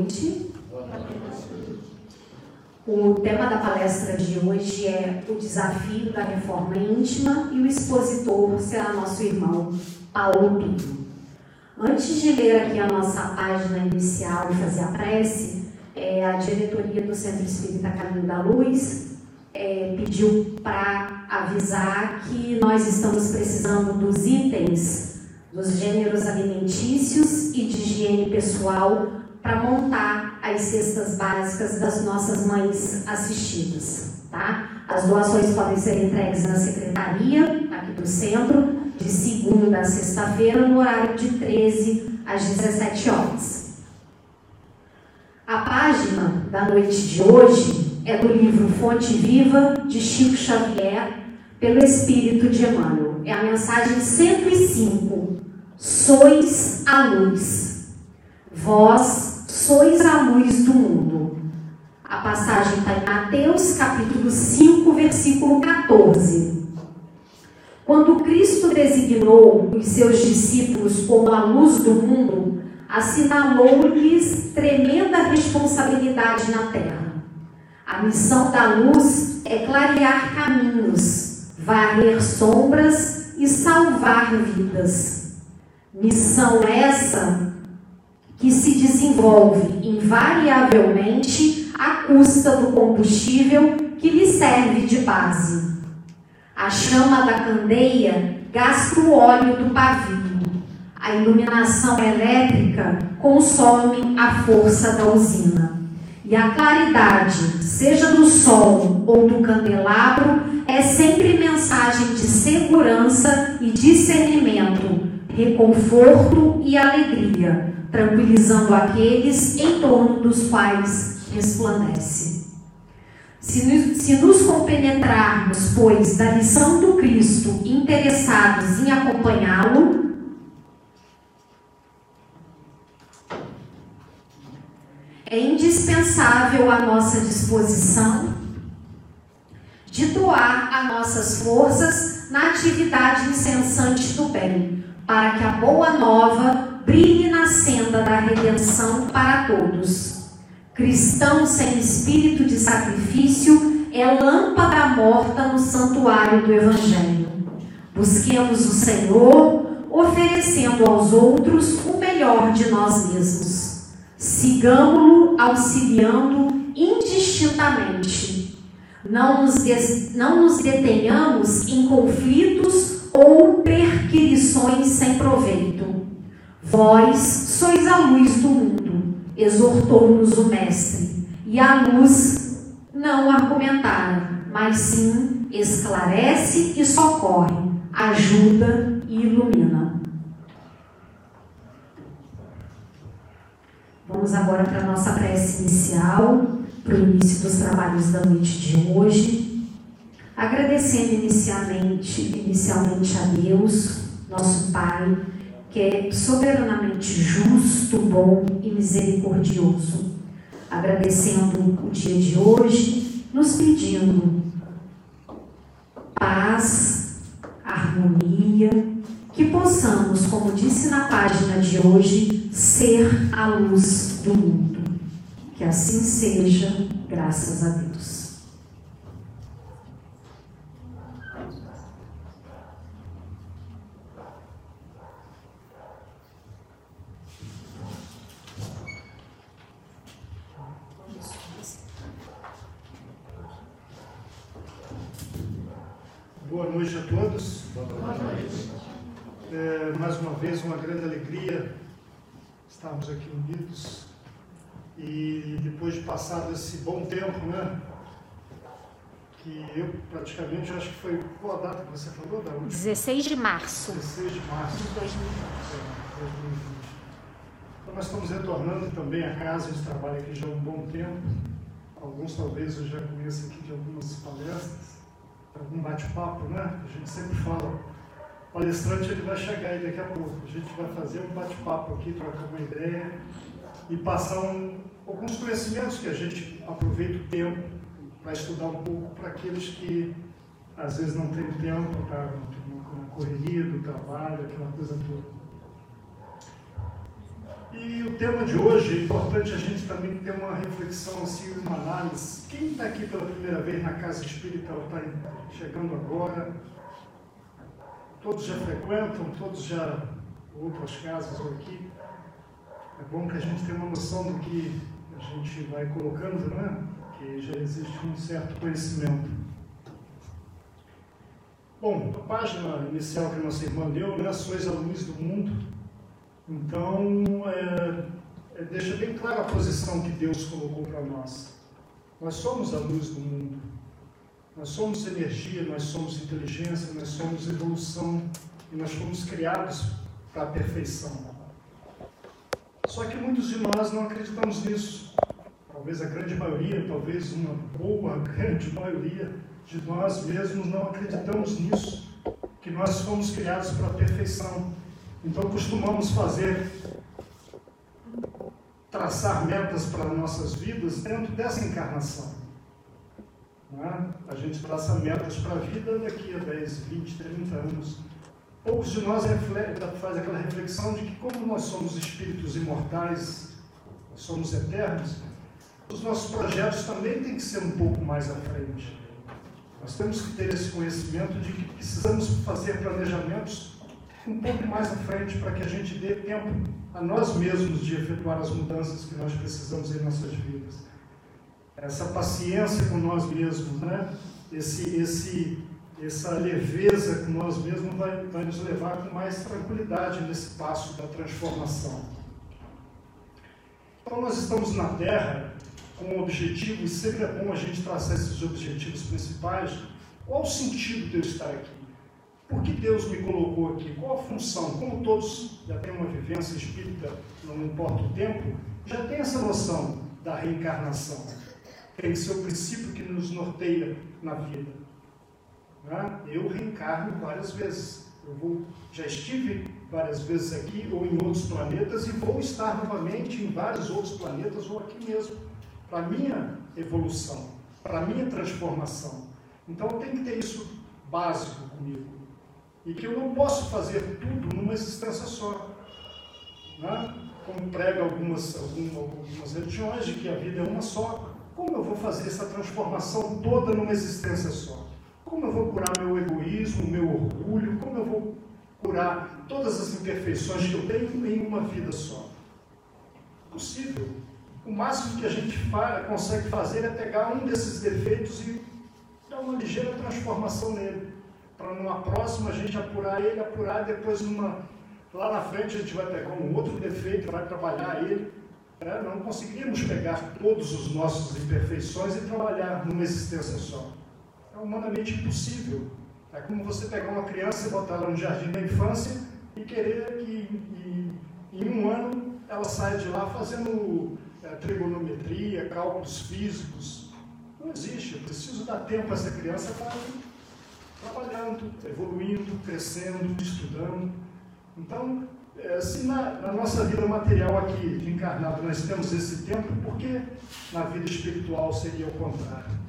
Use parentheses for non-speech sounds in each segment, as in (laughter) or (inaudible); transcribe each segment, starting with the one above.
noite. O tema da palestra de hoje é o desafio da reforma íntima e o expositor será nosso irmão Paulo Pinto. Antes de ler aqui a nossa página inicial e fazer a prece, é, a diretoria do Centro Espírita Caminho da Luz é, pediu para avisar que nós estamos precisando dos itens dos gêneros alimentícios e de higiene pessoal para montar as cestas básicas das nossas mães assistidas. Tá? As doações podem ser entregues na secretaria, aqui do centro, de segunda a sexta-feira, no horário de 13 às 17 horas. A página da noite de hoje é do livro Fonte Viva, de Chico Xavier, pelo Espírito de Emmanuel. É a mensagem 105. Sois a luz. Vós sois a luz do mundo. A passagem está em Mateus, capítulo 5, versículo 14. Quando Cristo designou os seus discípulos como a luz do mundo, assinalou-lhes tremenda responsabilidade na terra. A missão da luz é clarear caminhos, varrer sombras e salvar vidas. Missão essa que se desenvolve invariavelmente à custa do combustível que lhe serve de base. A chama da candeia gasta o óleo do pavio. A iluminação elétrica consome a força da usina. E a claridade, seja do sol ou do candelabro, é sempre mensagem de segurança e discernimento, reconforto e alegria, tranquilizando aqueles em torno dos quais resplandece. Se nos, se nos compenetrarmos, pois, da lição do Cristo, interessados em acompanhá-lo, é indispensável a nossa disposição de doar as nossas forças na atividade incessante do bem, para que a boa nova brilhe na senda da redenção para todos. Cristão sem espírito de sacrifício é lâmpada morta no santuário do Evangelho. Busquemos o Senhor, oferecendo aos outros o melhor de nós mesmos sigamos-lo auxiliando indistintamente. Não nos, des, não nos detenhamos em conflitos ou perquirições sem proveito. Vós sois a luz do mundo, exortou-nos o Mestre, e a luz não argumentara, mas sim esclarece e socorre, ajuda e ilumina. Vamos agora para a nossa prece inicial, para o início dos trabalhos da noite de hoje. Agradecendo inicialmente, inicialmente a Deus, nosso Pai, que é soberanamente justo, bom e misericordioso. Agradecendo o dia de hoje, nos pedindo paz, harmonia, que possamos, como disse na página de hoje, ser a luz do mundo. Que assim seja, graças a Deus. Boa noite a todos. Boa noite. É, mais uma vez, uma grande alegria estarmos aqui unidos e depois de passado esse bom tempo, né? Que eu praticamente acho que foi qual a data que você falou da última? 16 de março. 16 de março de 2020. É, 2020. Então nós estamos retornando também a casa, a gente trabalha aqui já há um bom tempo. Alguns talvez eu já conheço aqui de algumas palestras, algum bate-papo, né? A gente sempre fala o palestrante ele vai chegar aí daqui a pouco. A gente vai fazer um bate-papo aqui, trocar uma ideia e passar um, alguns conhecimentos que a gente aproveita o tempo para estudar um pouco para aqueles que às vezes não têm tempo, tá na correria do trabalho, aquela coisa toda. E o tema de hoje é importante a gente também ter uma reflexão, assim, uma análise. Quem está aqui pela primeira vez na casa espírita, está chegando agora? Todos já frequentam, todos já outras casas ou aqui. É bom que a gente tenha uma noção do que a gente vai colocando, né? Que já existe um certo conhecimento. Bom, a página inicial que a nossa irmã deu, né? Sois a luz do mundo então, é, é, deixa bem clara a posição que Deus colocou para nós. Nós somos a luz do mundo. Nós somos energia, nós somos inteligência, nós somos evolução e nós fomos criados para a perfeição. Só que muitos de nós não acreditamos nisso. Talvez a grande maioria, talvez uma boa, (laughs) grande maioria de nós mesmos não acreditamos nisso, que nós fomos criados para a perfeição. Então costumamos fazer, traçar metas para nossas vidas dentro dessa encarnação. É? A gente traça metas para a vida daqui a 10, 20, 30 anos. Poucos de nós fazem aquela reflexão de que como nós somos espíritos imortais, somos eternos, os nossos projetos também têm que ser um pouco mais à frente. Nós temos que ter esse conhecimento de que precisamos fazer planejamentos um pouco mais à frente para que a gente dê tempo a nós mesmos de efetuar as mudanças que nós precisamos em nossas vidas. Essa paciência com nós mesmos, né? esse, esse, essa leveza com nós mesmos vai, vai nos levar com mais tranquilidade nesse passo da transformação. Então, nós estamos na Terra com um objetivo, e sempre é bom a gente traçar esses objetivos principais. Qual o sentido de eu estar aqui? Por que Deus me colocou aqui? Qual a função? Como todos já têm uma vivência espírita, não importa o tempo, já tem essa noção da reencarnação. Tem seu princípio que nos norteia na vida. Né? Eu reencarno várias vezes. Eu vou, já estive várias vezes aqui ou em outros planetas e vou estar novamente em vários outros planetas ou aqui mesmo, para minha evolução, para minha transformação. Então tem que ter isso básico comigo e que eu não posso fazer tudo numa existência só. Né? Como prega algumas, algumas religiões de que a vida é uma só. Como eu vou fazer essa transformação toda numa existência só? Como eu vou curar meu egoísmo, meu orgulho? Como eu vou curar todas as imperfeições que eu tenho em uma vida só? Possível. O máximo que a gente faz, consegue fazer é pegar um desses defeitos e dar uma ligeira transformação nele para numa próxima a gente apurar ele, apurar, depois numa, lá na frente a gente vai pegar um outro defeito, vai trabalhar ele. É, não conseguiríamos pegar todos os nossos imperfeições e trabalhar numa existência só. É humanamente impossível. É como você pegar uma criança e botar ela no jardim da infância e querer que em um ano ela saia de lá fazendo é, trigonometria, cálculos físicos. Não existe. Eu preciso dar tempo a essa criança para trabalhando, evoluindo, crescendo, estudando. Então, é, se na, na, nossa vida material aqui, de encarnado, nós temos esse tempo, por que na vida espiritual seria o contrário?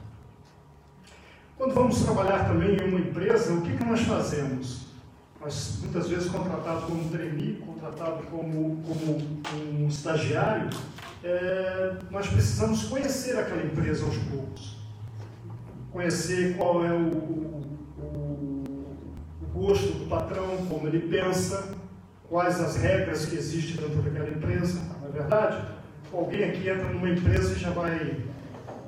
Quando vamos trabalhar também em uma empresa, o que, que nós fazemos? Nós, muitas vezes, contratado como trainee, contratado como, como um estagiário, é, nós precisamos conhecer aquela empresa aos poucos. Conhecer qual é o, gosto do patrão, como ele pensa, quais as regras que existem dentro daquela empresa, não é verdade? Alguém aqui entra numa empresa e já vai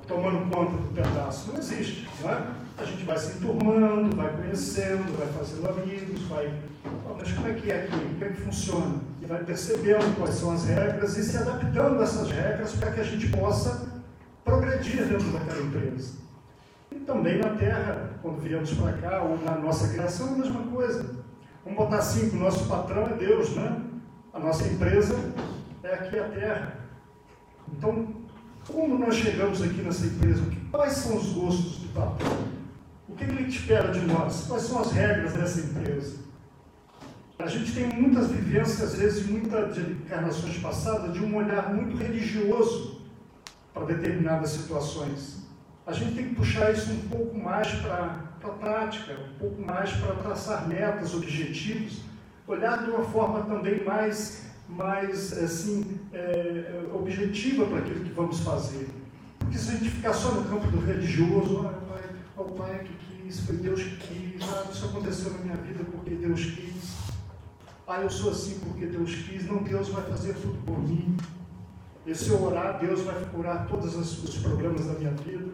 tomando conta do pedaço. Não existe, não é? A gente vai se enturmando, vai conhecendo, vai fazendo amigos, vai. Mas como é que é aqui? Como é que funciona? E vai percebendo quais são as regras e se adaptando a essas regras para que a gente possa progredir dentro daquela empresa. E também na Terra, quando viemos para cá, ou na nossa criação, a mesma coisa. Vamos botar assim, o nosso patrão é Deus, né? A nossa empresa é aqui a Terra. Então, como nós chegamos aqui nessa empresa? Quais são os gostos do patrão? O que ele espera de nós? Quais são as regras dessa empresa? A gente tem muitas vivências, às vezes, muitas encarnações passadas, de um olhar muito religioso para determinadas situações a gente tem que puxar isso um pouco mais para a prática, um pouco mais para traçar metas, objetivos, olhar de uma forma também mais mais assim, é, objetiva para aquilo que vamos fazer. Porque se a gente ficar só no campo do religioso, pai, o pai que quis, foi Deus que quis, ah, isso aconteceu na minha vida porque Deus quis. Ah, eu sou assim porque Deus quis. Não, Deus vai fazer tudo por mim. E se eu orar, Deus vai curar todos os problemas da minha vida.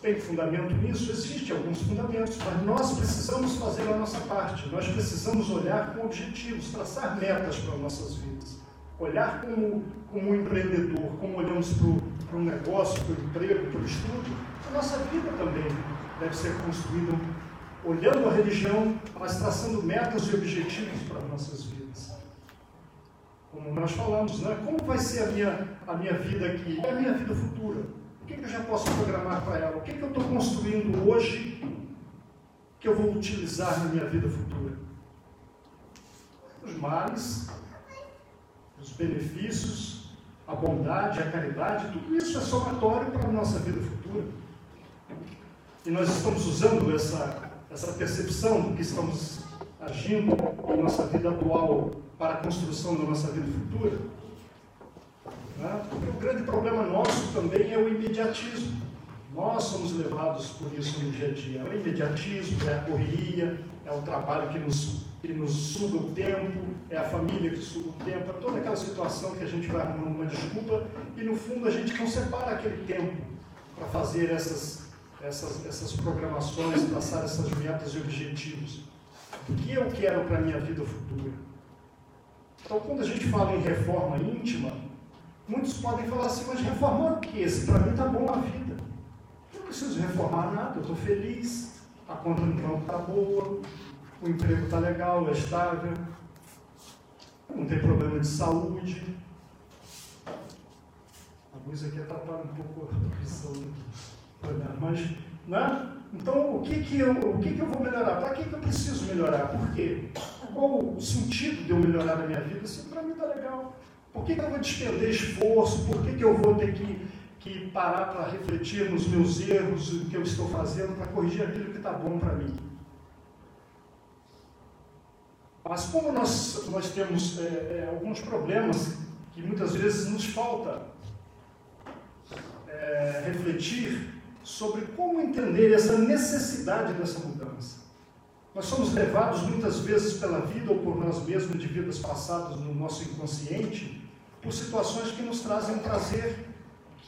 Tem fundamento nisso? Existem alguns fundamentos, mas nós precisamos fazer a nossa parte. Nós precisamos olhar com objetivos, traçar metas para as nossas vidas. Olhar como, como um empreendedor, como olhamos para o negócio, para o emprego, para o estudo. A nossa vida também deve ser construída olhando a religião, mas traçando metas e objetivos para as nossas vidas. Como nós falamos, né? como vai ser a minha, a minha vida aqui? A minha vida futura? O que, que eu já posso programar para ela? O que, que eu estou construindo hoje que eu vou utilizar na minha vida futura? Os males, os benefícios, a bondade, a caridade, tudo isso é somatório para a nossa vida futura. E nós estamos usando essa essa percepção do que estamos agindo em nossa vida atual para a construção da nossa vida futura. Né? Porque o grande problema nosso também é o imediatismo. Nós somos levados por isso no dia a dia. É o imediatismo, é a correria, é o trabalho que nos, que nos suga o tempo, é a família que suga o tempo, é toda aquela situação que a gente vai arrumando uma desculpa e no fundo a gente não separa aquele tempo para fazer essas essas, essas programações, traçar essas metas e objetivos. O que eu quero para a minha vida futura? Então, quando a gente fala em reforma íntima, muitos podem falar assim, mas reformar o quê? Se para mim está bom a vida. Preciso reformar nada, eu estou feliz, a conta no banco está boa, o emprego está legal, é estável, não tem problema de saúde. A luz aqui atrapalha um pouco a visão mas, né? Então, o que, que, eu, o que, que eu vou melhorar? Para que, que eu preciso melhorar? Por quê? Qual o sentido de eu melhorar a minha vida? Se para mim está legal. Por que, que eu vou despender esforço? Por que, que eu vou ter que, que parar para refletir nos meus erros, o que eu estou fazendo, para corrigir aquilo que está bom para mim? Mas como nós, nós temos é, é, alguns problemas que muitas vezes nos falta é, refletir sobre como entender essa necessidade dessa mudança. Nós somos levados muitas vezes pela vida ou por nós mesmos de vidas passadas no nosso inconsciente por situações que nos trazem prazer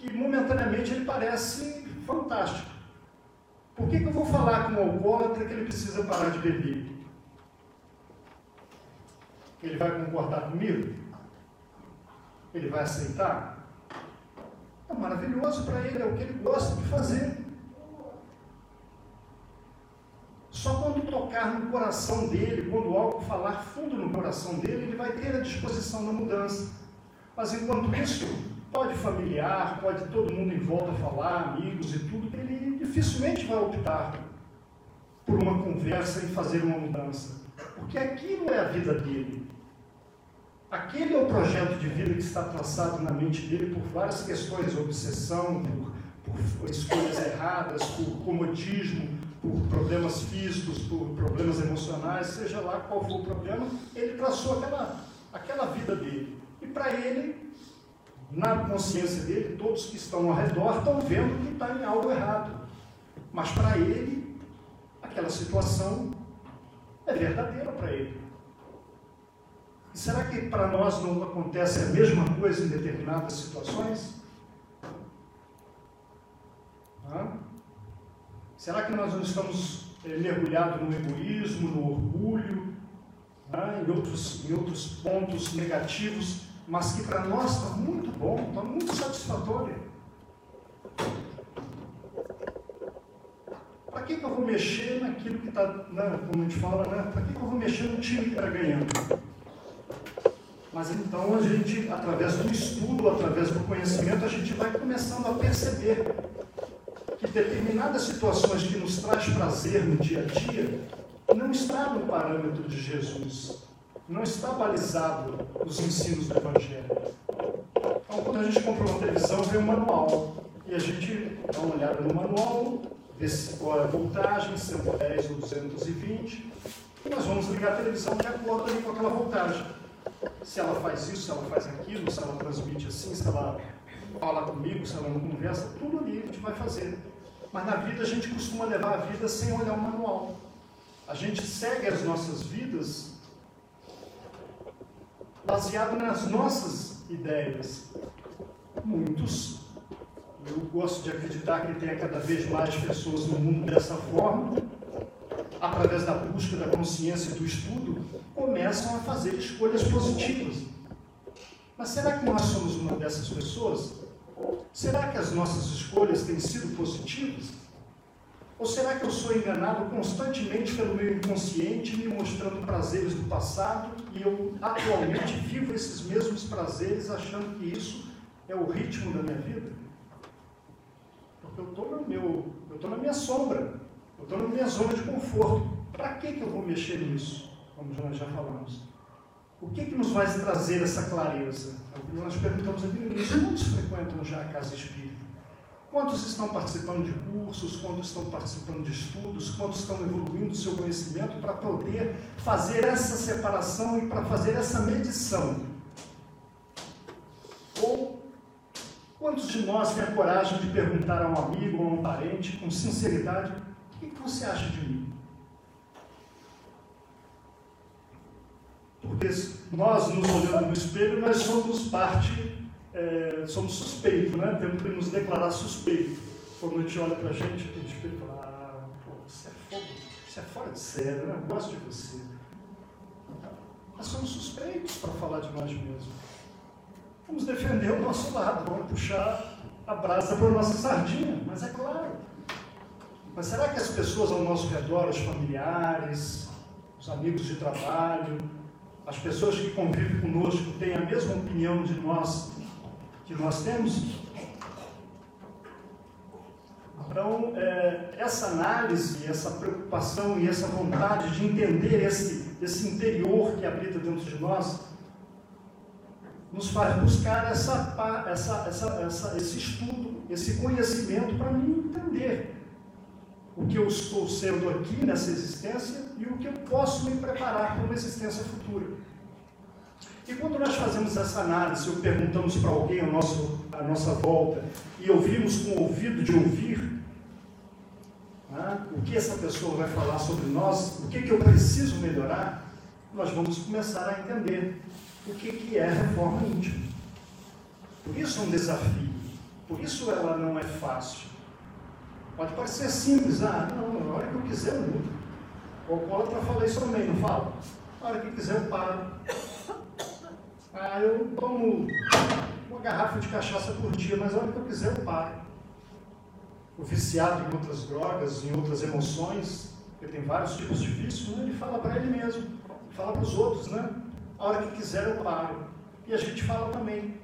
que momentaneamente ele parece fantástico. Por que, que eu vou falar com o alcoólatra que ele precisa parar de beber? Ele vai concordar comigo? Ele vai aceitar? É maravilhoso para ele, é o que ele gosta de fazer. Só quando tocar no coração dele, quando algo falar fundo no coração dele, ele vai ter a disposição da mudança. Mas enquanto isso, pode familiar, pode todo mundo em volta falar, amigos e tudo, ele dificilmente vai optar por uma conversa e fazer uma mudança. Porque aquilo é a vida dele. Aquele é o projeto de vida que está traçado na mente dele por várias questões, obsessão, por, por escolhas erradas, por comodismo, por problemas físicos, por problemas emocionais, seja lá qual for o problema, ele traçou aquela, aquela vida dele. E para ele, na consciência dele, todos que estão ao redor estão vendo que está em algo errado. Mas para ele, aquela situação é verdadeira para ele. E será que para nós não acontece a mesma coisa em determinadas situações? Hã? Será que nós não estamos é, mergulhados no egoísmo, no orgulho, né? em, outros, em outros pontos negativos, mas que para nós está muito bom, está muito satisfatório? Para que, que eu vou mexer naquilo que está, né, como a gente fala, né? para que, que eu vou mexer no time que está ganhando? Mas então a gente, através do estudo, através do conhecimento, a gente vai começando a perceber que determinadas situações que nos traz prazer no dia a dia não está no parâmetro de Jesus, não está balizado nos ensinos do Evangelho. Então, quando a gente compra uma televisão, vem um manual e a gente dá uma olhada no manual, vê qual é a voltagem, 110 ou 220, e nós vamos ligar a televisão de acordo ali com aquela voltagem. Se ela faz isso, se ela faz aquilo, se ela transmite assim, se ela fala comigo, se ela não conversa, tudo ali a gente vai fazer. Mas na vida a gente costuma levar a vida sem olhar o manual. A gente segue as nossas vidas baseado nas nossas ideias. Muitos, eu gosto de acreditar que tenha cada vez mais pessoas no mundo dessa forma, através da busca da consciência e do estudo, começam a fazer escolhas positivas. Mas será que nós somos uma dessas pessoas? Será que as nossas escolhas têm sido positivas? Ou será que eu sou enganado constantemente pelo meu inconsciente, me mostrando prazeres do passado e eu atualmente vivo esses mesmos prazeres achando que isso é o ritmo da minha vida? Porque eu estou no meu, eu na minha sombra, eu estou na minha zona de conforto. Para que, que eu vou mexer nisso? Como nós já falamos. O que, que nos vai trazer essa clareza? É o que nós perguntamos aqui. Quantos frequentam já a casa espírita? Quantos estão participando de cursos? Quantos estão participando de estudos? Quantos estão evoluindo o seu conhecimento para poder fazer essa separação e para fazer essa medição? Ou quantos de nós têm a coragem de perguntar a um amigo ou a um parente com sinceridade: o que você acha de mim? Porque nós, nos olhando no espelho, nós somos parte, é, somos suspeitos, né? Temos que nos declarar suspeito. Quando a gente olha para a gente, aquele espelho fala, ah, pô, você é fogo, você é fora de sério, né? eu gosto de você. Nós somos suspeitos para falar de nós mesmos. Vamos defender o nosso lado, vamos puxar a brasa a nossa sardinha, mas é claro. Mas será que as pessoas ao nosso redor, os familiares, os amigos de trabalho, as pessoas que convivem conosco têm a mesma opinião de nós que nós temos? Então, é, essa análise, essa preocupação e essa vontade de entender esse, esse interior que habita dentro de nós, nos faz buscar essa, essa, essa, esse estudo, esse conhecimento para mim entender o que eu estou sendo aqui nessa existência e o que eu posso me preparar para uma existência futura. E quando nós fazemos essa análise, ou perguntamos para alguém nosso, à nossa volta e ouvimos com o ouvido de ouvir, né, o que essa pessoa vai falar sobre nós, o que, que eu preciso melhorar, nós vamos começar a entender o que, que é reforma íntima. Por isso é um desafio, por isso ela não é fácil. Pode parecer simples, ah, não, na hora que eu quiser eu mudo. O alcoólatra fala isso também, não fala? Na hora que quiser eu paro. Ah, eu tomo uma garrafa de cachaça por dia, mas na hora que eu quiser eu paro. O viciado em outras drogas, em outras emoções, porque tem vários tipos de vício, né? ele fala para ele mesmo, fala para os outros, né? A hora que quiser eu paro. E a gente fala também,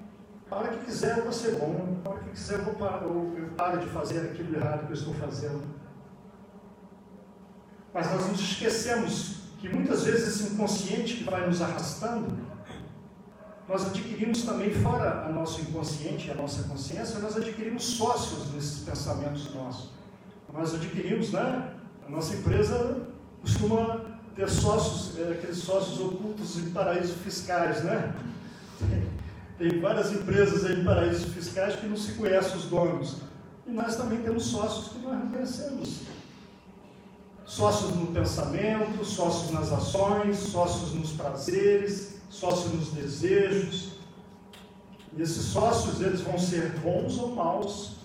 a hora que quiser eu vou ser bom, a hora que quiser eu, vou parar, eu, eu paro de fazer aquilo errado que eu estou fazendo. Mas nós nos esquecemos que muitas vezes esse inconsciente que vai nos arrastando, nós adquirimos também, fora a nosso inconsciente e a nossa consciência, nós adquirimos sócios nesses pensamentos nossos. Nós adquirimos, né? A nossa empresa costuma ter sócios, é, aqueles sócios ocultos em paraísos fiscais, né? (laughs) Tem várias empresas em paraísos fiscais que não se conhecem os donos. E nós também temos sócios que nós não conhecemos. Sócios no pensamento, sócios nas ações, sócios nos prazeres, sócios nos desejos. E esses sócios, eles vão ser bons ou maus,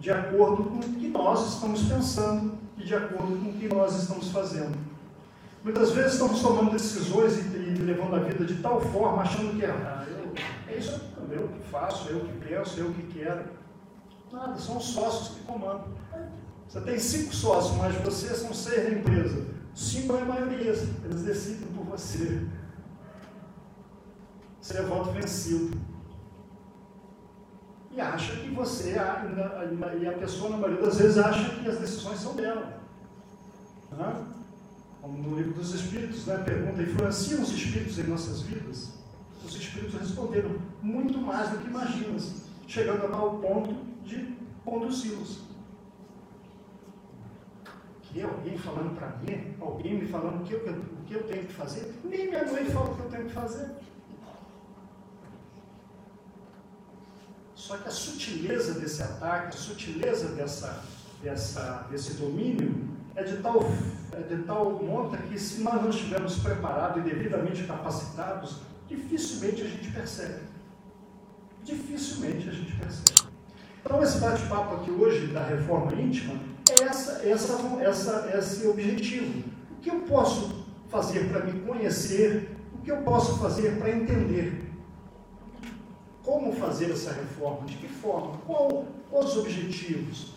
de acordo com o que nós estamos pensando e de acordo com o que nós estamos fazendo. Muitas vezes estamos tomando decisões e, e levando a vida de tal forma, achando que é, ah, eu, é isso, eu que faço, eu que penso, eu que quero. Nada, são os sócios que comandam. Você tem cinco sócios, mas você são seis da empresa. Cinco é a maioria, eles decidem por você. Você é voto vencido. E acha que você, e a pessoa, na maioria das vezes, acha que as decisões são dela. Como no livro dos Espíritos, né? pergunta: influenciam os Espíritos em nossas vidas? Os Espíritos responderam: muito mais do que imaginas, chegando ao ponto de conduzi-los. Quê? Alguém falando para mim? Alguém me falando o que, eu, o que eu tenho que fazer? Nem minha mãe fala o que eu tenho que fazer. Só que a sutileza desse ataque, a sutileza dessa, dessa, desse domínio é de tal, é de tal monta que se nós não estivermos preparados e devidamente capacitados, dificilmente a gente percebe. Dificilmente a gente percebe. Então esse bate-papo aqui hoje da reforma íntima essa, essa, essa, esse objetivo. O que eu posso fazer para me conhecer? O que eu posso fazer para entender? Como fazer essa reforma? De que forma? Qual, quais os objetivos?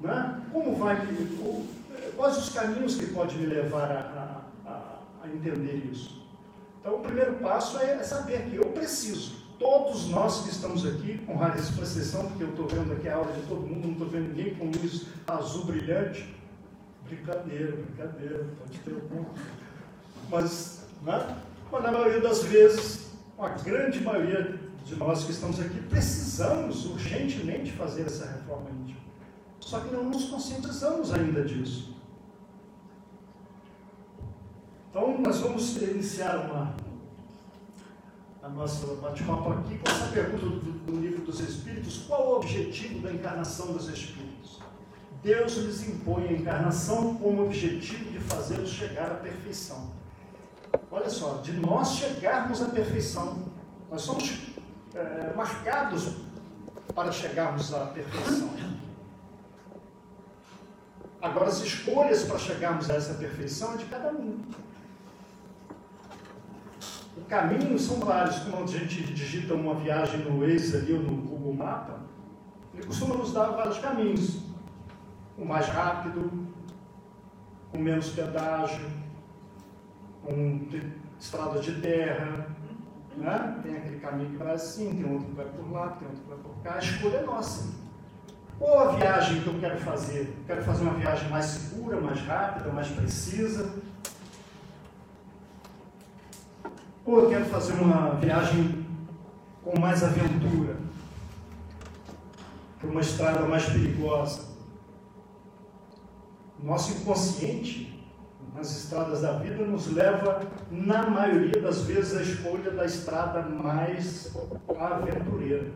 Né? Como vai, quais os caminhos que pode me levar a, a, a entender isso? Então, o primeiro passo é saber que eu preciso. Todos nós que estamos aqui, com rara expressão, porque eu estou vendo aqui a aula de todo mundo, não estou vendo ninguém com luz azul brilhante. Brincadeira, brincadeira, pode ter algum. Mas, né? Mas na maioria das vezes, a grande maioria de nós que estamos aqui, precisamos urgentemente fazer essa reforma íntima. Só que não nos conscientizamos ainda disso. Então, nós vamos iniciar uma, a nossa bate-papo aqui com essa pergunta do, do, livro dos Espíritos: qual o objetivo da encarnação dos Espíritos? Deus lhes impõe a encarnação com o objetivo de fazê-los chegar à perfeição. Olha só, de nós chegarmos à perfeição, nós somos é, marcados para chegarmos à perfeição. Agora, as escolhas para chegarmos a essa perfeição é de cada um. O caminho são vários. Quando a gente digita uma viagem no Waze ali ou no Google Mapa, ele costuma nos dar vários caminhos. O mais rápido, com menos pedágio, com estrada de terra, né? tem aquele caminho que vai assim, tem outro que vai por lá, tem outro que vai por cá. A escolha é nossa. Ou a viagem que eu quero fazer, quero fazer uma viagem mais segura, mais rápida, mais precisa. Ou eu quero fazer uma viagem com mais aventura, por uma estrada mais perigosa. Nosso inconsciente, nas estradas da vida, nos leva, na maioria das vezes, à escolha da estrada mais aventureira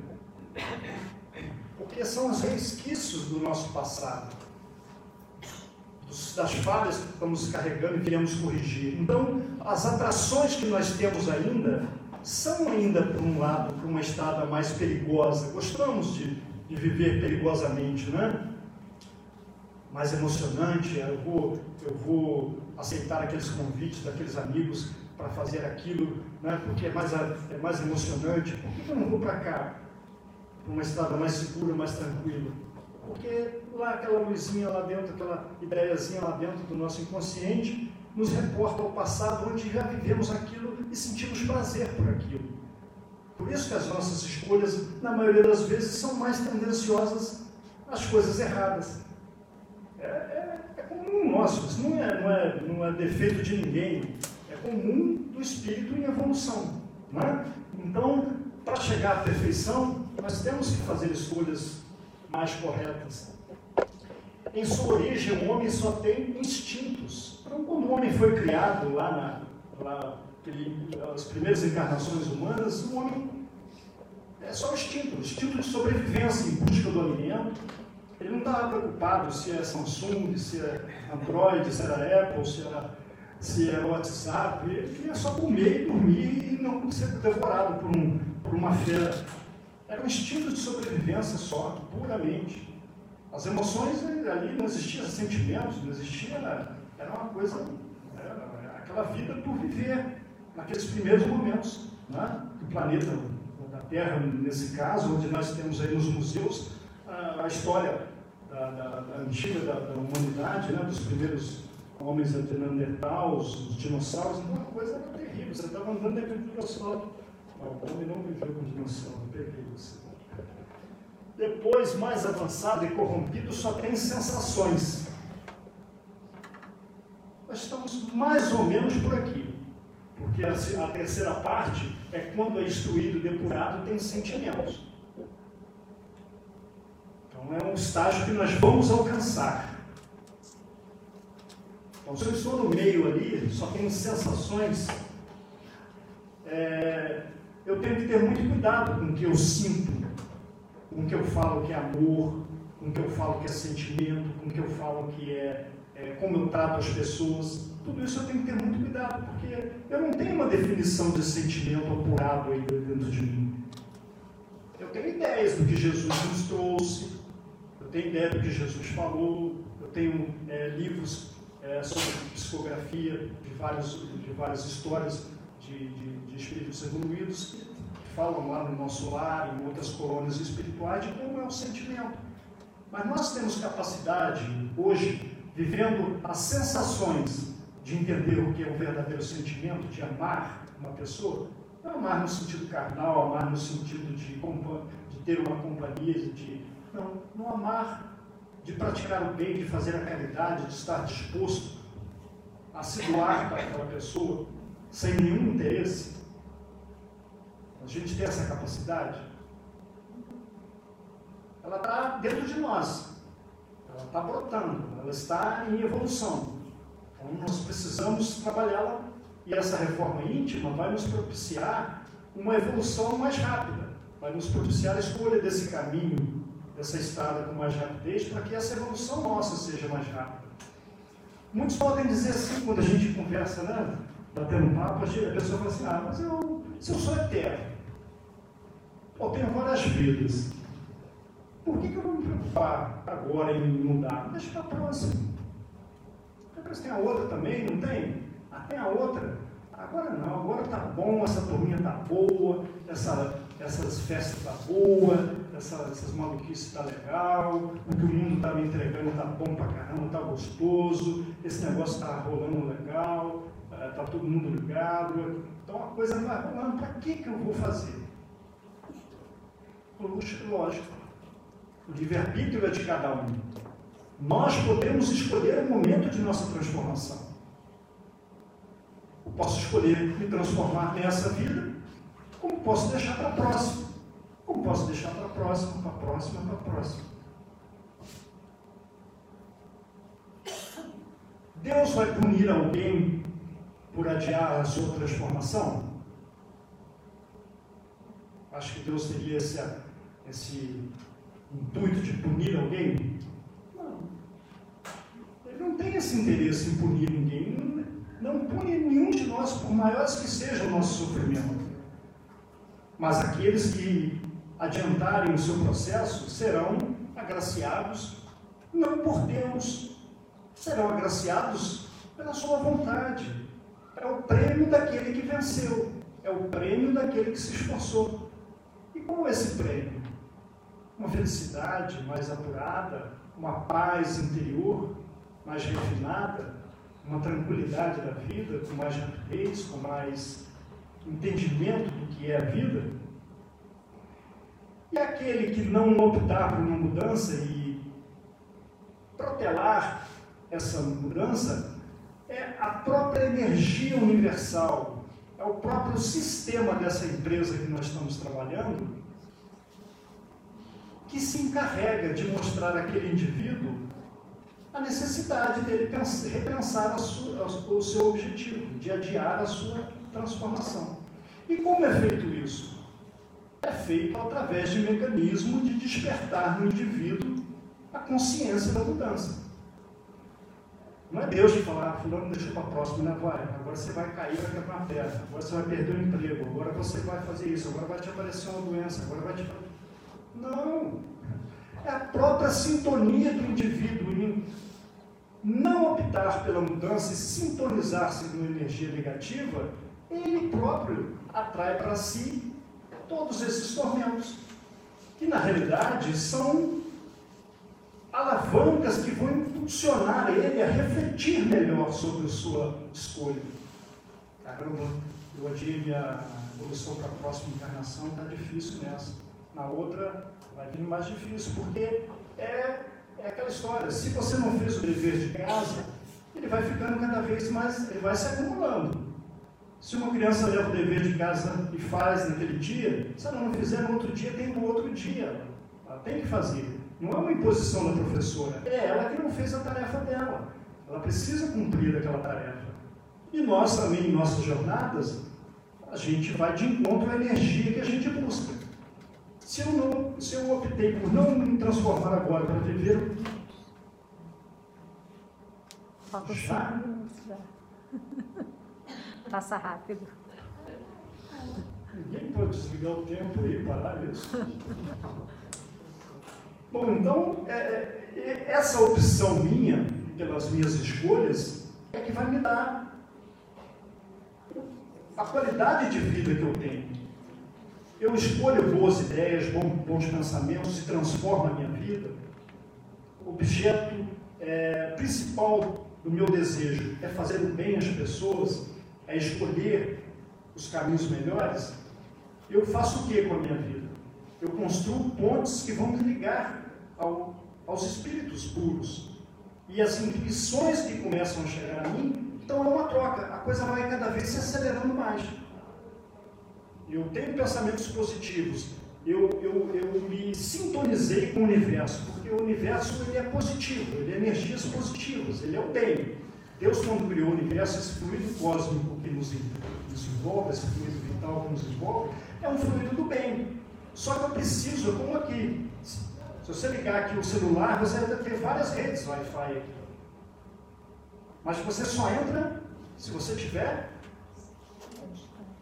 porque são os resquícios do nosso passado, das falhas que estamos carregando e queremos corrigir. Então, as atrações que nós temos ainda são ainda, por um lado, para uma estrada mais perigosa. Gostamos de, de viver perigosamente, né? Mais emocionante, eu vou, eu vou aceitar aqueles convites daqueles amigos para fazer aquilo, né? porque é mais, é mais emocionante. Por que eu não vou para cá? uma estrada mais segura, mais tranquila. Porque lá aquela luzinha lá dentro, aquela ideiazinha lá dentro do nosso inconsciente, nos reporta ao passado onde já vivemos aquilo e sentimos prazer por aquilo. Por isso que as nossas escolhas, na maioria das vezes, são mais tendenciosas às coisas erradas. É, é, é comum nosso, isso não é, não, é, não é defeito de ninguém, é comum do espírito em evolução. Não é? Então, para chegar à perfeição, nós temos que fazer escolhas mais corretas. Em sua origem, o homem só tem instintos. Então, quando o homem foi criado lá, na, lá as primeiras encarnações humanas, o homem é só instinto, instinto de sobrevivência em busca do alimento. Ele não estava preocupado se é Samsung, se é Android, se era Apple, se era, se era WhatsApp. Ele queria só comer e dormir e não ser devorado por, um, por uma feira era um instinto de sobrevivência só, puramente. As emoções ali não existiam sentimentos, não existia, era uma coisa, era aquela vida por viver naqueles primeiros momentos né, do planeta, da Terra, nesse caso, onde nós temos aí nos museus a, a história da, da, da antiga da, da, humanidade, né, dos primeiros homens anteneandertais, os dinossauros, então, uma coisa terrível. Você estava andando dentro do dinossauro o homem não viveu com dinossauro, peguei você. Depois, mais avançado e corrompido, só tem sensações. Nós estamos mais ou menos por aqui. Porque a, terceira parte é quando é instruído, depurado, tem sentimentos. Então é um estágio que nós vamos alcançar. Então, se eu estou no meio ali, só tenho sensações, é, eu tenho que ter muito cuidado com o que eu sinto, com o que eu falo que é amor, com o que eu falo que é sentimento, com o que eu falo que é, é como eu trato as pessoas. Tudo isso eu tenho que ter muito cuidado, porque eu não tenho uma definição de sentimento apurado aí dentro de mim. Eu tenho ideias do que Jesus nos trouxe, eu tenho ideia do que Jesus falou, eu tenho é, livros é, sobre psicografia de, vários, de várias histórias de, de, de espíritos evoluídos falam lá no nosso lar, em outras colônias espirituais, de como é o sentimento. Mas nós temos capacidade, hoje, vivendo as sensações de entender o que é o verdadeiro sentimento, de amar uma pessoa, não amar no sentido carnal, amar no sentido de, de ter uma companhia, de. Não, não amar de praticar o bem, de fazer a caridade, de estar disposto a se doar para aquela pessoa sem nenhum interesse. A gente tem essa capacidade. Ela está dentro de nós. Ela está brotando. Ela está em evolução. Então nós precisamos trabalhá-la e essa reforma íntima vai nos propiciar uma evolução mais rápida. Vai nos propiciar a escolha desse caminho essa estrada com mais rapidez para que essa evolução nossa seja mais rápida. Muitos podem dizer assim, quando a gente conversa, né? Batendo papo, a pessoa fala assim, ah, mas eu, se eu sou eterno, eu tenho várias vidas, por que, que eu vou me preocupar agora em mudar? Deixa para a próxima. Depois tem a outra também, não tem? Ah, tem a outra. Agora não, agora tá bom, essa turminha tá boa, essa, essas festas tá boa, essa, essas maluquices tá legal, o que o mundo tá me entregando tá bom pra caramba, tá gostoso, esse negócio tá rolando legal, é, tá todo mundo ligado. Então a coisa vai rolando, para que que eu vou fazer? Lógico, o livre-arbítrio é de cada um. Nós podemos escolher o momento de nossa transformação. Eu posso escolher me transformar nessa vida, como posso deixar para a próxima. Como posso deixar para a próxima, para a próxima, para a próxima. Deus vai punir alguém por adiar a sua transformação? Acho que Deus teria esse, esse intuito de punir alguém? Não. Ele não tem esse interesse em punir ninguém não pune nenhum de nós, por maiores que seja o nosso sofrimento. Mas aqueles que adiantarem o seu processo serão agraciados não por Deus, serão agraciados pela sua vontade. É o prêmio daquele que venceu, é o prêmio daquele que se esforçou. E qual é esse prêmio? Uma felicidade mais apurada, uma paz interior mais refinada, uma tranquilidade da vida, com mais rapidez, com mais entendimento do que é a vida. E aquele que não optar por uma mudança e protelar essa mudança é a própria energia universal, é o próprio sistema dessa empresa que nós estamos trabalhando que se encarrega de mostrar àquele indivíduo a necessidade dele pensar, repensar sua, o seu objetivo, de adiar a sua transformação. E como é feito isso? É feito através de mecanismo de despertar no indivíduo a consciência da mudança. Não é Deus que falar, ah, fulano deixa para a próxima, né? Vai, agora você vai cair, vai quebrar uma agora você vai perder o emprego, agora você vai fazer isso, agora vai te aparecer uma doença, agora vai te. Não! É a própria sintonia do indivíduo em não optar pela mudança e sintonizar-se numa energia negativa, ele próprio atrai para si todos esses tormentos. Que na realidade são alavancas que vão impulsionar ele a refletir melhor sobre a sua escolha. Caramba, eu adiei minha evolução para a próxima encarnação, está difícil nessa. Na outra vai vir mais difícil, porque é é aquela história, se você não fez o dever de casa, ele vai ficando cada vez mais, ele vai se acumulando. Se uma criança leva o dever de casa e faz naquele dia, se ela não fizer no outro dia, tem no outro dia. Ela tem que fazer. Não é uma imposição da professora, é ela que não fez a tarefa dela. ela precisa cumprir aquela tarefa. E nós também, em nossas jornadas, a gente vai de encontro à energia que a gente busca. Se eu, não, se eu optei por não me transformar agora para viver. Falta já? minutos já. (laughs) Passa rápido. Ninguém pode desligar o tempo e parar isso. Bom, então, é, é, essa opção minha, pelas minhas escolhas, é que vai me dar a qualidade de vida que eu tenho. Eu escolho boas ideias, bons pensamentos, se transforma a minha vida. O objeto é, principal do meu desejo é fazer o bem às pessoas, é escolher os caminhos melhores. Eu faço o que com a minha vida? Eu construo pontes que vão me ligar ao, aos espíritos puros. E as intuições que começam a chegar a mim, então é uma troca. A coisa vai cada vez se acelerando mais. Eu tenho pensamentos positivos. Eu, eu, eu me sintonizei com o universo, porque o universo ele é positivo, ele é energias positivas, ele é o bem. Deus, quando criou o universo, esse fluido cósmico que nos, envolve, esse fluido vital que nos envolve, é um fluido do bem. Só que eu preciso, como aqui, se você ligar aqui o celular, você vai ter várias redes Wi-Fi aqui. Mas você só entra se você tiver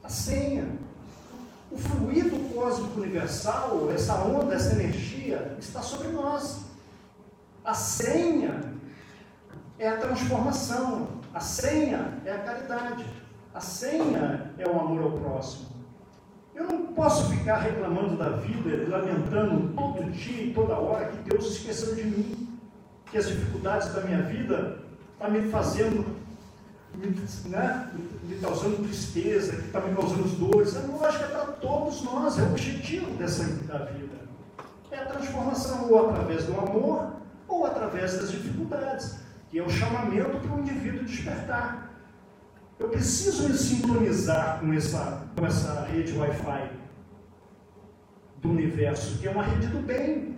a senha. O fluido cósmico universal, essa onda, essa energia, está sobre nós. A senha é a transformação. A senha é a caridade. A senha é o amor ao próximo. Eu não posso ficar reclamando da vida, lamentando todo dia e toda hora que Deus esqueceu de mim, que as dificuldades da minha vida estão tá me fazendo, né, me causando tristeza, que está me causando dores. A lógica é para todos nós, é o objetivo dessa da vida. É a transformação, ou através do amor, ou através das dificuldades, que é o chamamento para o indivíduo despertar. Eu preciso me sintonizar com essa, com essa rede Wi-Fi do universo, que é uma rede do bem.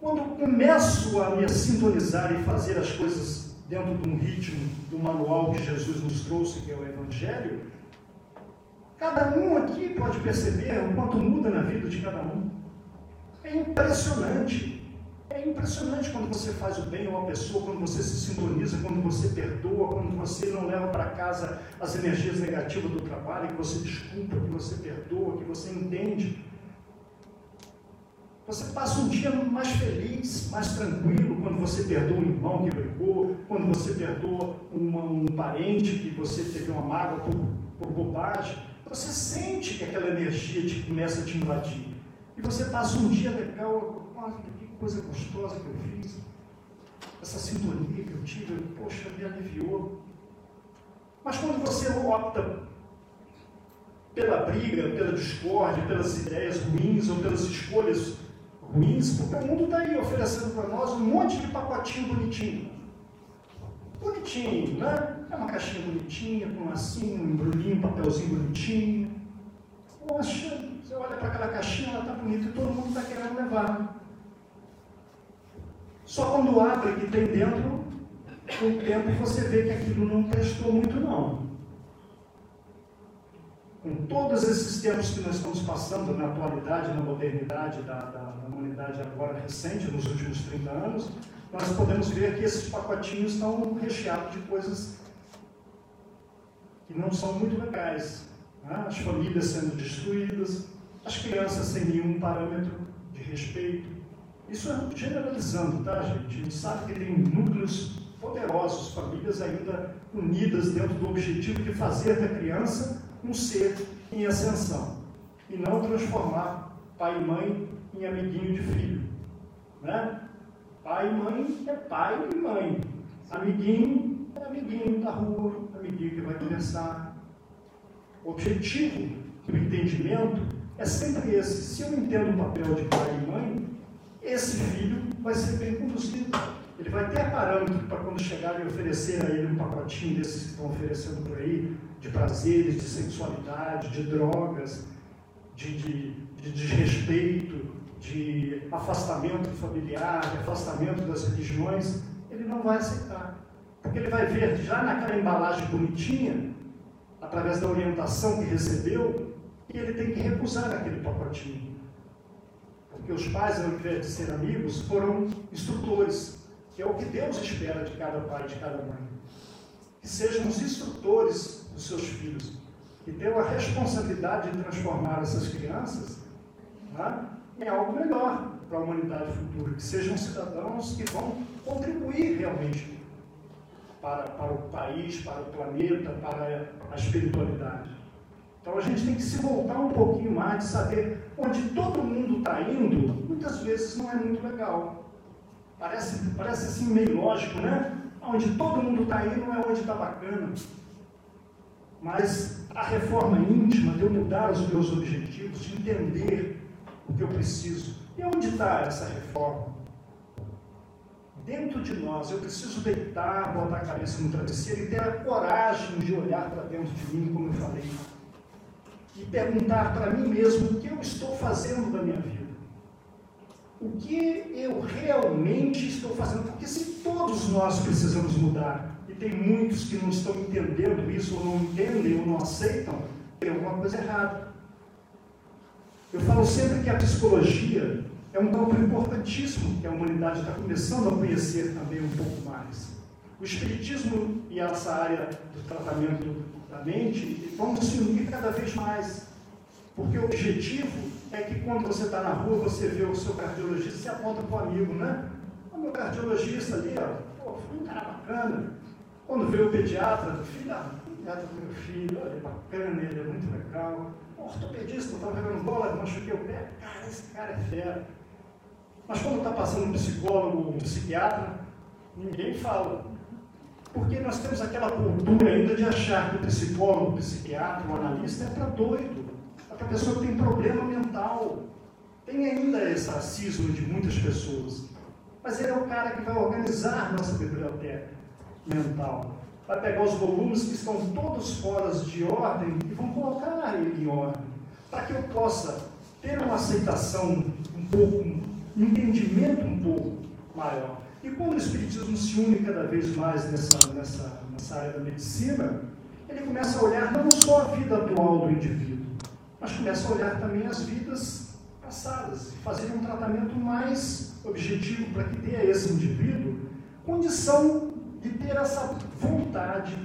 Quando eu começo a me sintonizar e fazer as coisas dentro de um ritmo, do manual que Jesus nos trouxe, que é o Evangelho, cada um aqui pode perceber o quanto muda na vida de cada um. É impressionante. É impressionante quando você faz o bem a uma pessoa, quando você se sintoniza, quando você perdoa, quando você não leva para casa as energias negativas do trabalho, que você desculpa, que você perdoa, que você entende. Você passa um dia mais feliz, mais tranquilo, quando você perdoa um irmão que brigou, quando você perdoa uma, um parente que você teve uma mágoa por, por bobagem. Você sente que aquela energia te, começa a te invadir. E você passa um dia legal, coisa gostosa que eu fiz, essa sintonia que eu tive, poxa, me aliviou. Mas quando você opta pela briga, pela discórdia, pelas ideias ruins ou pelas escolhas ruins, porque o mundo está aí oferecendo para nós um monte de pacotinho bonitinho. Bonitinho, né? É uma caixinha bonitinha, com assim, um embrulhinho, um papelzinho bonitinho. Poxa, você olha para aquela caixinha, ela está bonita e todo mundo está querendo levar. Só quando abre que tem dentro, com o tempo você vê que aquilo não prestou muito não. Com todos esses tempos que nós estamos passando na atualidade, na modernidade da, da, da humanidade agora recente, nos últimos 30 anos, nós podemos ver que esses pacotinhos estão recheados de coisas que não são muito legais. Né? As famílias sendo destruídas, as crianças sem nenhum parâmetro de respeito, isso é generalizando, tá, gente? A gente sabe que tem núcleos poderosos, famílias ainda unidas dentro do objetivo de fazer da criança um ser em ascensão e não transformar pai e mãe em amiguinho de filho. Né? Pai e mãe é pai e mãe. Amiguinho é amiguinho da rua, amiguinho que vai conversar. O objetivo do entendimento é sempre esse. Se eu entendo o papel de pai e mãe, esse filho vai ser bem conduzido. Ele vai ter parâmetro para quando chegarem oferecer a ele um pacotinho desses que estão oferecendo por aí, de prazeres, de sexualidade, de drogas, de, de, de desrespeito, de afastamento familiar, de afastamento das religiões, ele não vai aceitar. Porque ele vai ver já naquela embalagem bonitinha, através da orientação que recebeu, que ele tem que recusar aquele pacotinho. Porque os pais, ao invés de ser amigos, foram instrutores, que é o que Deus espera de cada pai e de cada mãe. Que sejam os instrutores dos seus filhos, que tenham a responsabilidade de transformar essas crianças né, em algo melhor para a humanidade futura, que sejam cidadãos que vão contribuir realmente para, para o país, para o planeta, para a espiritualidade. Então a gente tem que se voltar um pouquinho mais de saber onde todo mundo está indo, muitas vezes não é muito legal. Parece, parece assim meio lógico, né? Onde todo mundo está indo não é onde está bacana. Mas a reforma íntima de eu mudar os meus objetivos, de entender o que eu preciso. E onde está essa reforma? dentro de nós. Eu preciso deitar, botar a cabeça no travesseiro e ter a coragem de olhar para dentro de mim, como eu falei, e perguntar para mim mesmo o que eu estou fazendo da minha vida. O que eu realmente estou fazendo? Porque se todos nós precisamos mudar, e tem muitos que não estão entendendo isso, ou não entendem, ou não aceitam, tem alguma coisa errada. Eu falo sempre que a psicologia é um campo importantíssimo que a humanidade está começando a conhecer também um pouco mais. O Espiritismo e essa área do tratamento da mente vão se unir cada vez mais. Porque o objetivo é que quando você está na rua, você vê o seu cardiologista, você aponta para o amigo, né? O meu cardiologista ali, ó, pô, foi um cara bacana. Quando vê o pediatra, filho, ah, pediatra do meu filho, olha, é bacana, ele é muito legal. Ortopedista, estava jogando bola, machuquei o pé, cara, esse cara é fera. Mas quando está passando um psicólogo, um psiquiatra, ninguém fala. Porque nós temos aquela cultura ainda de achar que o psicólogo, o psiquiatra, o analista é para doido, é para pessoa que tem problema mental. Tem ainda esse racismo de muitas pessoas. Mas ele é o cara que vai organizar nossa biblioteca mental. Vai pegar os volumes que estão todos fora de ordem e vão colocar ele em ordem. Para que eu possa ter uma aceitação um pouco entendimento um pouco maior. E quando o Espiritismo se une cada vez mais nessa, nessa, nessa área da medicina, ele começa a olhar não só a vida atual do indivíduo, mas começa a olhar também as vidas passadas, fazer um tratamento mais objetivo para que dê a esse indivíduo condição de ter essa vontade,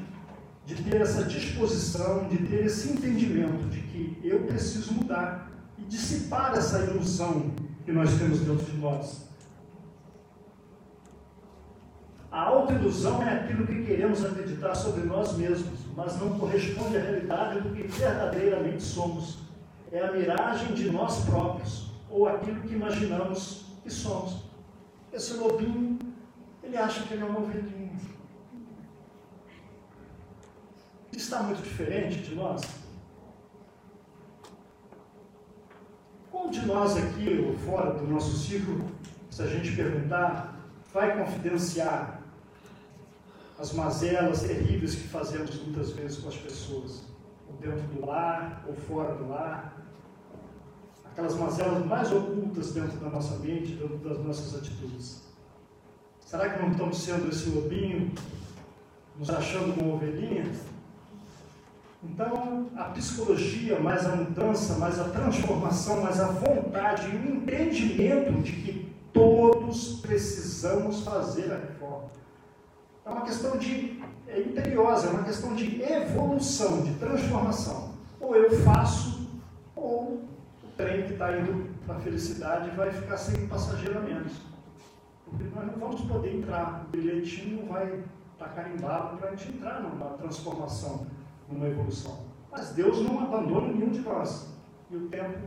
de ter essa disposição, de ter esse entendimento de que eu preciso mudar e dissipar essa ilusão que nós temos dentro de nós. A autoilusão é aquilo que queremos acreditar sobre nós mesmos, mas não corresponde à realidade do que verdadeiramente somos. É a miragem de nós próprios, ou aquilo que imaginamos que somos. Esse lobinho, ele acha que ele é uma ovelhinha. Está muito diferente de nós? Qual de nós aqui, ou fora do nosso ciclo, se a gente perguntar, vai confidenciar as mazelas terríveis que fazemos muitas vezes com as pessoas, ou dentro do lar, ou fora do lar, aquelas mazelas mais ocultas dentro da nossa mente, dentro das nossas atitudes. Será que não estamos sendo esse lobinho, nos achando como ovelhinha? Então, a psicologia, mais a mudança, mais a transformação, mais a vontade e o entendimento de que todos precisamos fazer a reforma. É uma questão de é imperiosa, é uma questão de evolução, de transformação. Ou eu faço, ou o trem que está indo para a felicidade vai ficar sem passageiro a menos. Porque nós não vamos poder entrar, o bilhetinho vai estar tá carimbado para a gente entrar numa transformação uma evolução. Mas Deus não abandona nenhum de nós. E o tempo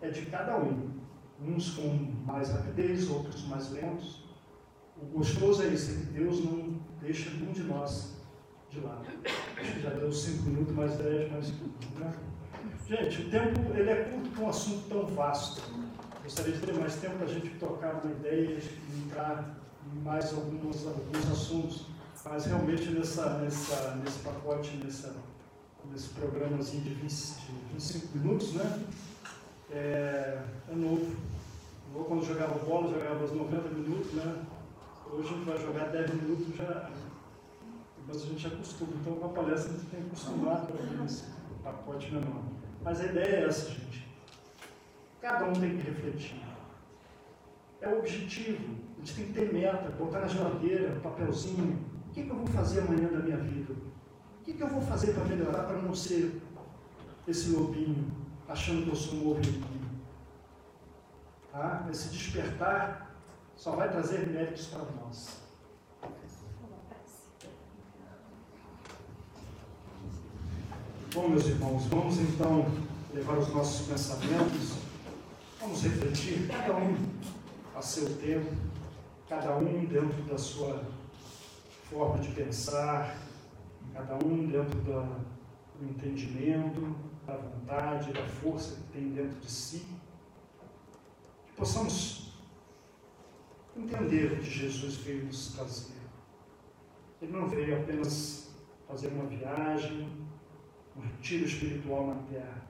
é de cada um. Uns com mais rapidez, outros mais lentos. O gostoso é isso, é que Deus não deixa nenhum de nós de lado. Acho que já deu cinco minutos, mais dez, mais né? Gente, o tempo ele é curto para um assunto tão vasto. Gostaria de ter mais tempo para a gente tocar uma ideia e entrar em mais alguns, alguns assuntos, mas realmente nessa, nessa, nesse pacote, nessa nesse programazinho de, 20, de 25 minutos, né? É, é novo. Eu, quando jogava bola, jogava os 90 minutos, né? Hoje a gente vai jogar 10 minutos já. Mas a gente acostuma. Então, com a palestra, a gente tem que acostumar com esse pacote menor. Mas a ideia é essa, gente. Cada um tem que refletir. É o objetivo. A gente tem que ter meta, botar na geladeira, papelzinho. O que, que eu vou fazer amanhã da minha vida? O que, que eu vou fazer para melhorar, para não ser esse lobinho, achando que eu sou um ovelhinho? Tá? Esse despertar só vai trazer méritos para nós. Bom, meus irmãos, vamos então levar os nossos pensamentos, vamos refletir, cada um a seu tempo, cada um dentro da sua forma de pensar, cada um dentro da, do entendimento, da vontade, da força que tem dentro de si, que possamos entender o que Jesus veio nos trazer. Ele não veio apenas fazer uma viagem, um retiro espiritual na terra.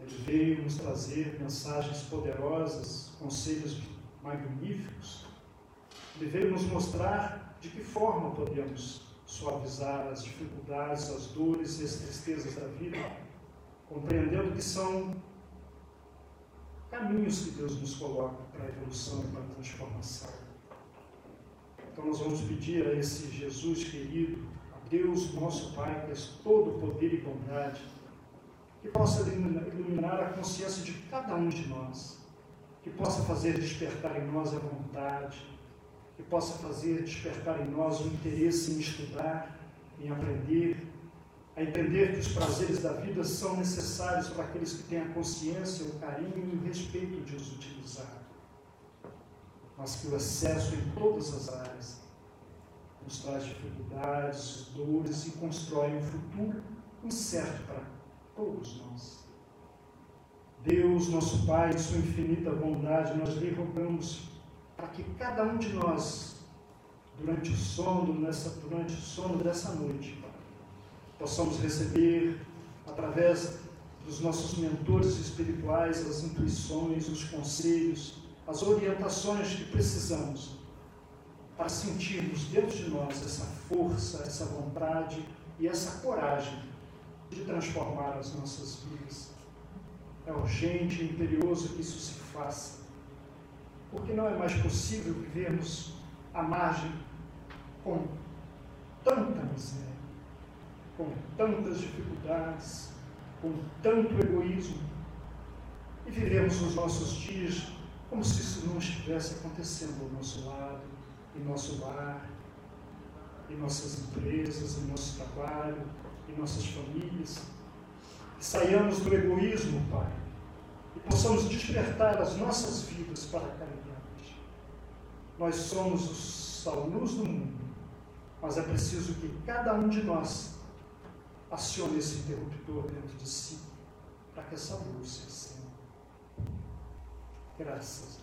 Ele veio nos trazer mensagens poderosas, conselhos magníficos. Ele veio nos mostrar de que forma podemos suavizar as dificuldades, as dores e as tristezas da vida, compreendendo que são caminhos que Deus nos coloca para a evolução e para a transformação. Então nós vamos pedir a esse Jesus querido, Deus, nosso Pai, que é todo poder e bondade, que possa iluminar a consciência de cada um de nós, que possa fazer despertar em nós a vontade, que possa fazer despertar em nós o interesse em estudar, em aprender, a entender que os prazeres da vida são necessários para aqueles que têm a consciência, o carinho e o respeito de os utilizar, mas que o excesso em todas as áreas nos traz dificuldades, dores e constrói um futuro incerto para todos nós. Deus, nosso Pai, em Sua infinita bondade, nós lhe rogamos para que cada um de nós, durante o sono, nessa, durante o sono dessa noite, possamos receber, através dos nossos mentores espirituais, as intuições, os conselhos, as orientações que precisamos para sentirmos dentro de nós essa força, essa vontade e essa coragem de transformar as nossas vidas. É urgente e imperioso que isso se faça, porque não é mais possível vivermos à margem com tanta miséria, com tantas dificuldades, com tanto egoísmo, e vivemos os nossos dias como se isso não estivesse acontecendo ao nosso lado em nosso lar, em nossas empresas, em nosso trabalho, em nossas famílias. Que saiamos do egoísmo, Pai, e possamos despertar as nossas vidas para a caridade. Nós somos os luz do mundo, mas é preciso que cada um de nós acione esse interruptor dentro de si, para que essa luz se acenda. Graças a.